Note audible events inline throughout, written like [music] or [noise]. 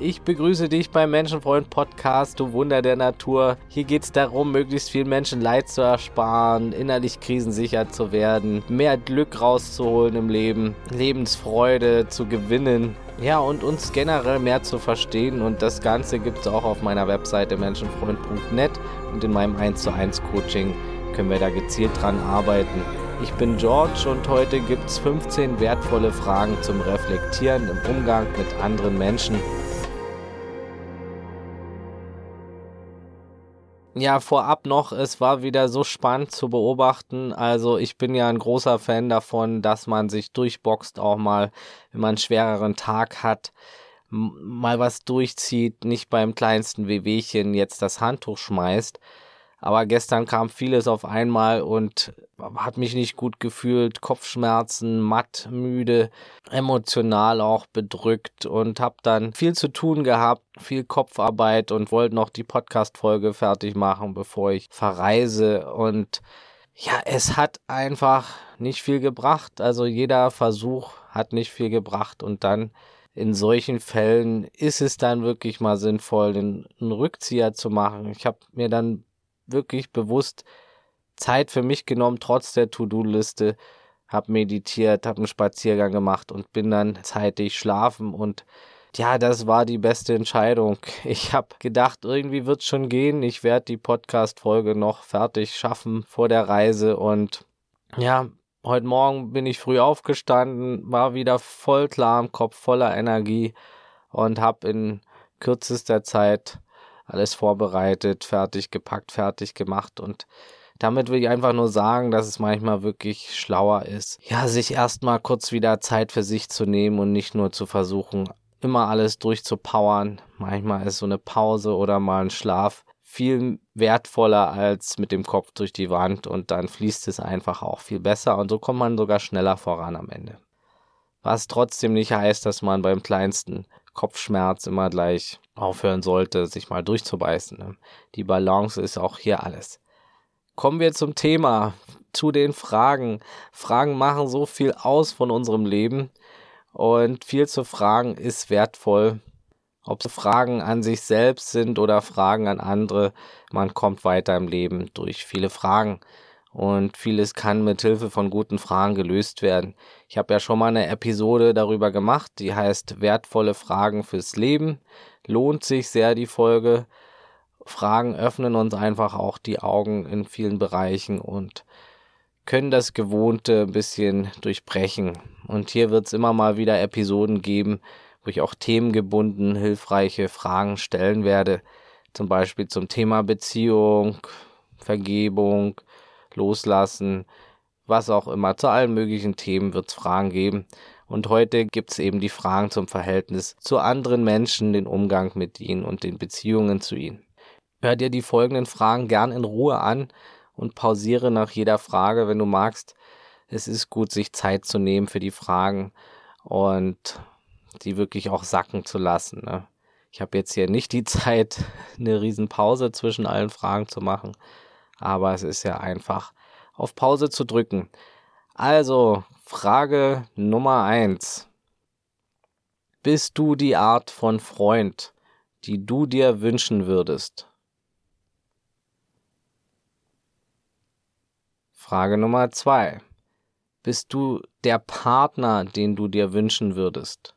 Ich begrüße dich beim Menschenfreund Podcast, du Wunder der Natur. Hier geht es darum, möglichst vielen Menschen Leid zu ersparen, innerlich krisensicher zu werden, mehr Glück rauszuholen im Leben, Lebensfreude zu gewinnen. Ja, und uns generell mehr zu verstehen. Und das Ganze gibt es auch auf meiner Webseite menschenfreund.net und in meinem 1 zu 1 Coaching können wir da gezielt dran arbeiten. Ich bin George und heute gibt es 15 wertvolle Fragen zum Reflektieren im Umgang mit anderen Menschen. Ja, vorab noch, es war wieder so spannend zu beobachten. Also ich bin ja ein großer Fan davon, dass man sich durchboxt, auch mal, wenn man einen schwereren Tag hat, mal was durchzieht, nicht beim kleinsten Wehwehchen jetzt das Handtuch schmeißt. Aber gestern kam vieles auf einmal und hat mich nicht gut gefühlt, Kopfschmerzen, matt, müde, emotional auch bedrückt und habe dann viel zu tun gehabt, viel Kopfarbeit und wollte noch die Podcast-Folge fertig machen, bevor ich verreise und ja, es hat einfach nicht viel gebracht. Also jeder Versuch hat nicht viel gebracht und dann in solchen Fällen ist es dann wirklich mal sinnvoll, einen Rückzieher zu machen. Ich habe mir dann wirklich bewusst Zeit für mich genommen, trotz der To-Do-Liste, habe meditiert, habe einen Spaziergang gemacht und bin dann zeitig schlafen und ja, das war die beste Entscheidung. [laughs] Ich habe gedacht, irgendwie wird es schon gehen. Ich werde die Podcast-Folge noch fertig schaffen vor der Reise. Und ja, heute Morgen bin ich früh aufgestanden, war wieder voll klar im Kopf, voller Energie und habe in kürzester Zeit alles vorbereitet, fertig gepackt, fertig gemacht und damit will ich einfach nur sagen, dass es manchmal wirklich schlauer ist, ja, sich erstmal kurz wieder Zeit für sich zu nehmen und nicht nur zu versuchen, immer alles durchzupowern. Manchmal ist so eine Pause oder mal ein Schlaf viel wertvoller als mit dem Kopf durch die Wand und dann fließt es einfach auch viel besser und so kommt man sogar schneller voran am Ende. Was trotzdem nicht heißt, dass man beim kleinsten Kopfschmerz immer gleich aufhören sollte, sich mal durchzubeißen. Ne? Die Balance ist auch hier alles. Kommen wir zum Thema, zu den Fragen. Fragen machen so viel aus von unserem Leben und viel zu fragen ist wertvoll. Ob es Fragen an sich selbst sind oder Fragen an andere, man kommt weiter im Leben durch viele Fragen und vieles kann mit Hilfe von guten Fragen gelöst werden. Ich habe ja schon mal eine Episode darüber gemacht, die heißt wertvolle Fragen fürs Leben. Lohnt sich sehr die Folge. Fragen öffnen uns einfach auch die Augen in vielen Bereichen und können das Gewohnte ein bisschen durchbrechen. Und hier wird es immer mal wieder Episoden geben, wo ich auch themengebunden hilfreiche Fragen stellen werde. Zum Beispiel zum Thema Beziehung, Vergebung, Loslassen, was auch immer. Zu allen möglichen Themen wird es Fragen geben. Und heute gibt es eben die Fragen zum Verhältnis zu anderen Menschen, den Umgang mit ihnen und den Beziehungen zu ihnen. Hör dir die folgenden Fragen gern in Ruhe an und pausiere nach jeder Frage, wenn du magst. Es ist gut, sich Zeit zu nehmen für die Fragen und die wirklich auch sacken zu lassen. Ne? Ich habe jetzt hier nicht die [laughs] Zeit, eine Riesenpause zwischen allen Fragen zu machen aber es ist ja einfach auf Pause zu drücken. Also, Frage Nummer eins: Bist du die Art von Freund, die du dir wünschen würdest? Frage Nummer zwei: Bist du der Partner, den du dir wünschen würdest?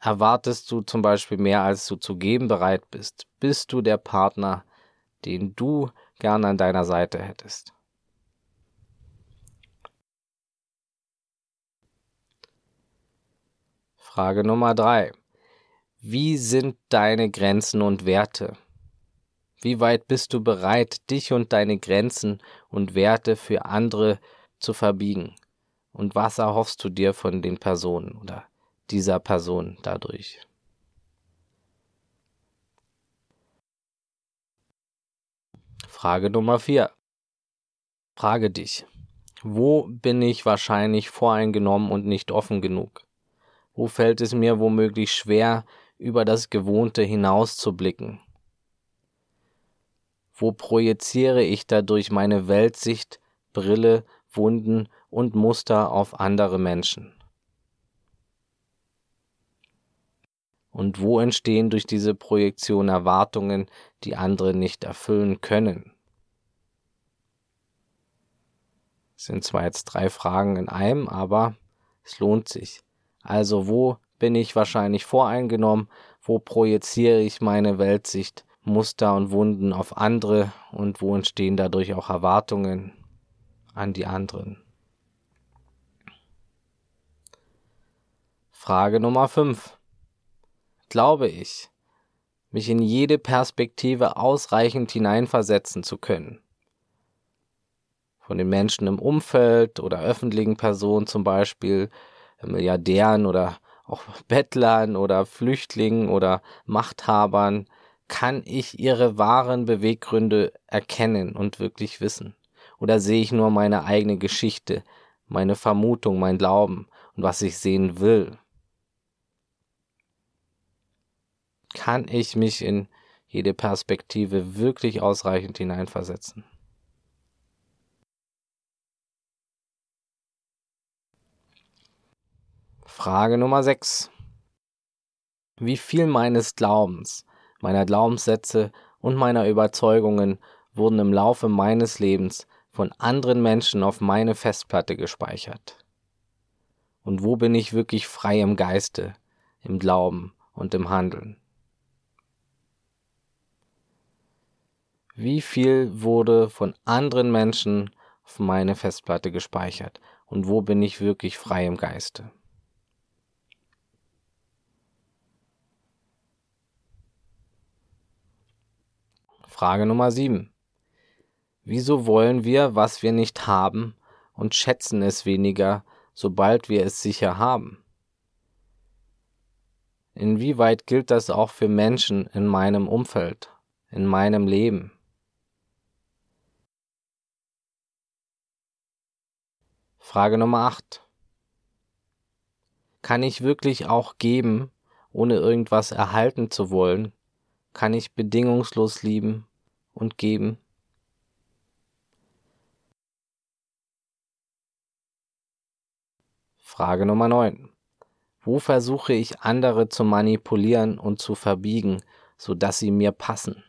Erwartest du zum Beispiel mehr, als du zu geben bereit bist? Bist du der Partner, den du gern an deiner Seite hättest. Frage Nummer drei. Wie sind deine Grenzen und Werte? Wie weit bist du bereit, dich und deine Grenzen und Werte für andere zu verbiegen? Und was erhoffst du dir von den Personen oder dieser Person dadurch? Frage Nummer 4. Frage dich. Wo bin ich wahrscheinlich voreingenommen und nicht offen genug? Wo fällt es mir womöglich schwer, über das Gewohnte hinauszublicken? Wo projiziere ich dadurch meine Weltsicht, Brille, Wunden und Muster auf andere Menschen? Und wo entstehen durch diese Projektion Erwartungen, die andere nicht erfüllen können? Das sind zwar jetzt drei Fragen in einem, aber es lohnt sich. Also wo bin ich wahrscheinlich voreingenommen? Wo projiziere ich meine Weltsicht, Muster und Wunden auf andere und wo entstehen dadurch auch Erwartungen an die anderen? Frage Nummer 5. Glaube ich, mich in jede Perspektive ausreichend hineinversetzen zu können? Von den Menschen im Umfeld oder öffentlichen Personen zum Beispiel, Milliardären oder auch Bettlern oder Flüchtlingen oder Machthabern, kann ich ihre wahren Beweggründe erkennen und wirklich wissen? Oder sehe ich nur meine eigene Geschichte, meine Vermutung, mein Glauben und was ich sehen will? Kann ich mich in jede Perspektive wirklich ausreichend hineinversetzen? Frage Nummer 6. Wie viel meines Glaubens, meiner Glaubenssätze und meiner Überzeugungen wurden im Laufe meines Lebens von anderen Menschen auf meine Festplatte gespeichert? Und wo bin ich wirklich frei im Geiste, im Glauben und im Handeln? Wie viel wurde von anderen Menschen auf meine Festplatte gespeichert? Und wo bin ich wirklich frei im Geiste? Frage Nummer 7. Wieso wollen wir, was wir nicht haben, und schätzen es weniger, sobald wir es sicher haben? Inwieweit gilt das auch für Menschen in meinem Umfeld, in meinem Leben? Frage Nummer 8. Kann ich wirklich auch geben, ohne irgendwas erhalten zu wollen, kann ich bedingungslos lieben und geben. Frage Nummer 9. Wo versuche ich andere zu manipulieren und zu verbiegen, sodass sie mir passen?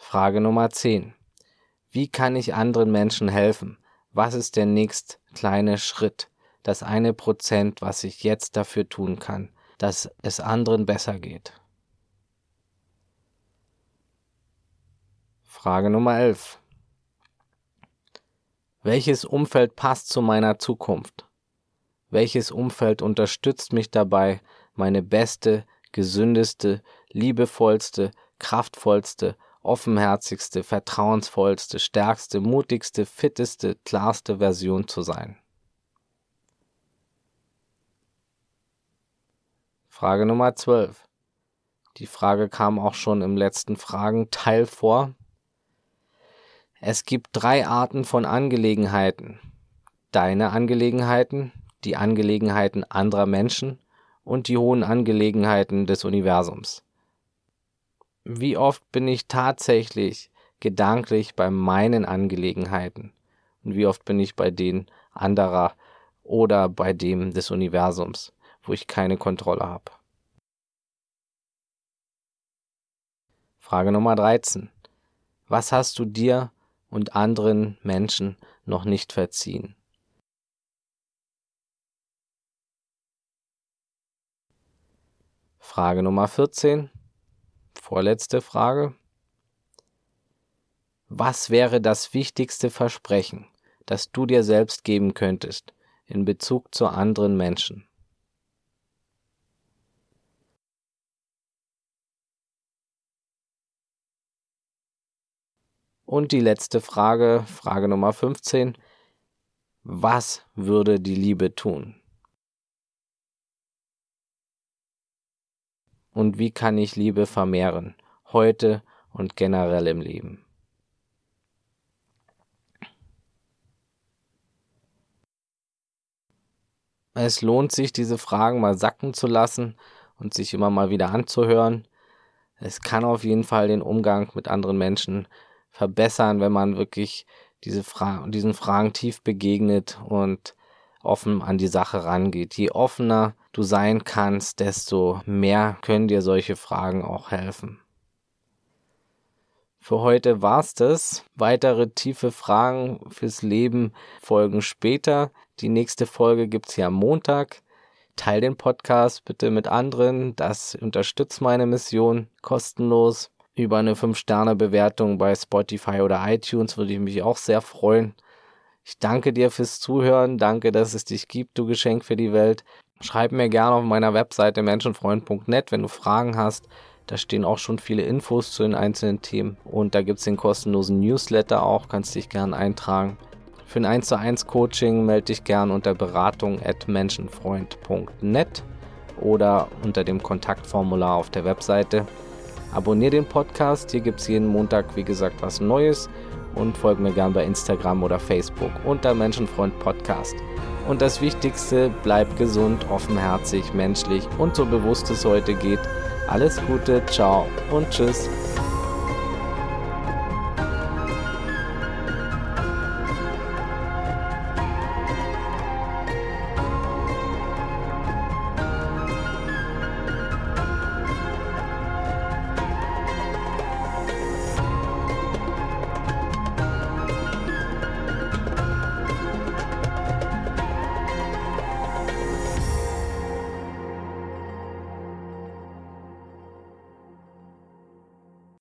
Frage Nummer 10. Wie kann ich anderen Menschen helfen, was ist der nächst kleine Schritt, das eine Prozent, was ich jetzt dafür tun kann, dass es anderen besser geht. Frage Nummer 11. Welches Umfeld passt zu meiner Zukunft? Welches Umfeld unterstützt mich dabei, meine beste, gesündeste, liebevollste, kraftvollste offenherzigste, vertrauensvollste, stärkste, mutigste, fitteste, klarste Version zu sein. Frage Nummer 12. Die Frage kam auch schon im letzten Fragenteil vor. Es gibt drei Arten von Angelegenheiten. Deine Angelegenheiten, die Angelegenheiten anderer Menschen und die hohen Angelegenheiten des Universums wie oft bin ich tatsächlich gedanklich bei meinen Angelegenheiten und wie oft bin ich bei denen anderer oder bei dem des Universums, wo ich keine Kontrolle habe. Frage Nummer 13. Was hast du dir und anderen Menschen noch nicht verziehen? Frage Nummer 14. Vorletzte Frage. Was wäre das wichtigste Versprechen, das du dir selbst geben könntest in Bezug zu anderen Menschen? Und die letzte Frage, Frage Nummer 15. Was würde die Liebe tun? Und wie kann ich Liebe vermehren, heute und generell im Leben. Es lohnt sich, diese Fragen mal sacken zu lassen und sich immer mal wieder anzuhören. Es kann auf jeden Fall den Umgang mit anderen Menschen verbessern, wenn man wirklich diese Fra diesen Fragen tief begegnet und offen an die Sache rangeht. Je offener du sein kannst, desto mehr können dir solche Fragen auch helfen. Für heute war's das. Weitere tiefe Fragen fürs Leben folgen später. Die nächste Folge gibt's ja am Montag. Teil den Podcast bitte mit anderen. Das unterstützt meine Mission kostenlos. Über eine 5-Sterne-Bewertung bei Spotify oder iTunes würde ich mich auch sehr freuen. Ich danke dir fürs Zuhören. Danke, dass es dich gibt, du Geschenk für die Welt. Schreib mir gerne auf meiner Webseite menschenfreund.net, wenn du Fragen hast. Da stehen auch schon viele Infos zu den einzelnen Themen. Und da gibt es den kostenlosen Newsletter auch. Kannst dich gerne eintragen. Für ein 1 zu 1 Coaching melde dich gerne unter beratung at menschenfreund.net oder unter dem Kontaktformular auf der Webseite. Abonnier den Podcast, hier gibt es jeden Montag, wie gesagt, was Neues und folge mir gerne bei Instagram oder Facebook unter Menschenfreund Podcast. Und das Wichtigste, bleib gesund, offenherzig, menschlich und so bewusst es heute geht. Alles Gute, ciao und tschüss.